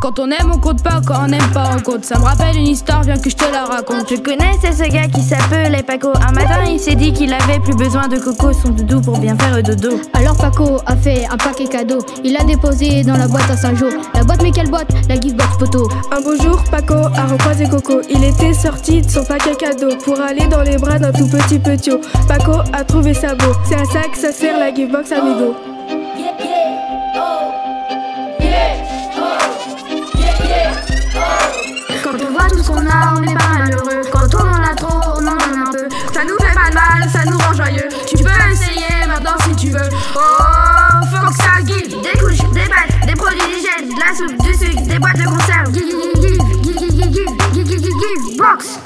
Quand on aime, on compte pas, quand on n'aime pas, on compte. Ça me rappelle une histoire, viens que je te la raconte. Je connais, c'est ce gars qui s'appelait Paco. Un matin, il s'est dit qu'il avait plus besoin de coco, son doudou pour bien faire dodo. Alors Paco a fait un paquet cadeau. Il l'a déposé dans la boîte à Saint-Jean. La boîte, mais quelle boîte? La gift box poteau. Un beau jour, Paco a recroisé Coco. Il était sorti de son paquet cadeau pour aller dans les bras d'un tout petit petit. Paco a trouvé ça beau. C'est à ça que ça sert la gift box amigo. A, on n'est pas malheureux. Quand on en a trop, on en donne un peu. Ça nous fait pas de mal, ça nous rend joyeux. Tu peux essayer maintenant si tu veux. Oh, faut que ça give. Des couches, des battes, des produits d'hygiène, de la soupe, du sucre, des boîtes de conserve. Give, give, give, give, give, give, give, give, give, box.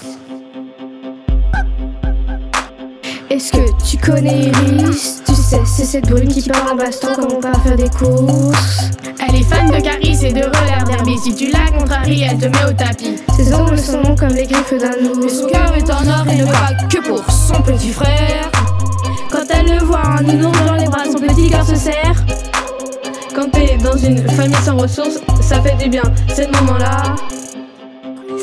Est-ce que tu connais Iris Tu sais, c'est cette brune qui parle en baston quand on part faire des courses. Elle est fan de Caris et de roller derby. Si tu la contraries, elle te met au tapis. Ses ongles sont comme les griffes d'un Mais ours. son cœur est en or et ne bat que pour son petit frère. Quand elle le voit, nounours dans les bras, son petit cœur se serre. Quand t'es dans une famille sans ressources, ça fait du bien. C'est le moment-là.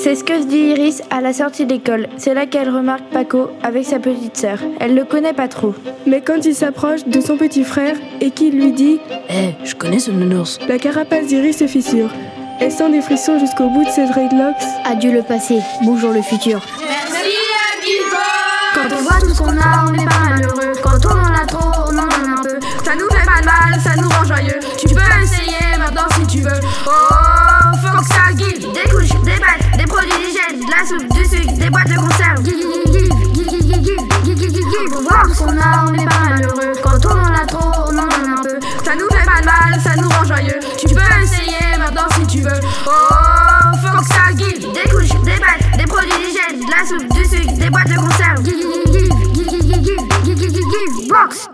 C'est ce que se dit Iris à la sortie d'école. C'est là qu'elle remarque Paco avec sa petite sœur. Elle le connaît pas trop. Mais quand il s'approche de son petit frère et qu'il lui dit Eh, je connais ce nounours. La carapace d'Iris se fissure. Elle sent des frissons jusqu'au bout de ses dreadlocks. Adieu le passé, bonjour le futur. Quand on voit tout ce qu'on a, on n'est pas malheureux. Quand on en a trop, on en donne un peu. Ça nous fait pas de mal, ça nous la soupe, du sucre, des boîtes de conserve. Give, give, give, give, give, give, voir ce qu'on a, on n'est pas malheureux. Quand on a trop, on en a. Ça nous fait pas mal, ça nous rend joyeux. Tu peux essayer maintenant si tu veux. Oh, faut que give. Des couches, des pâtes, des produits d'hygiène, de la soupe, du sucre, des boîtes de conserve. Give, give, give, give, give, give, give, give, give, box.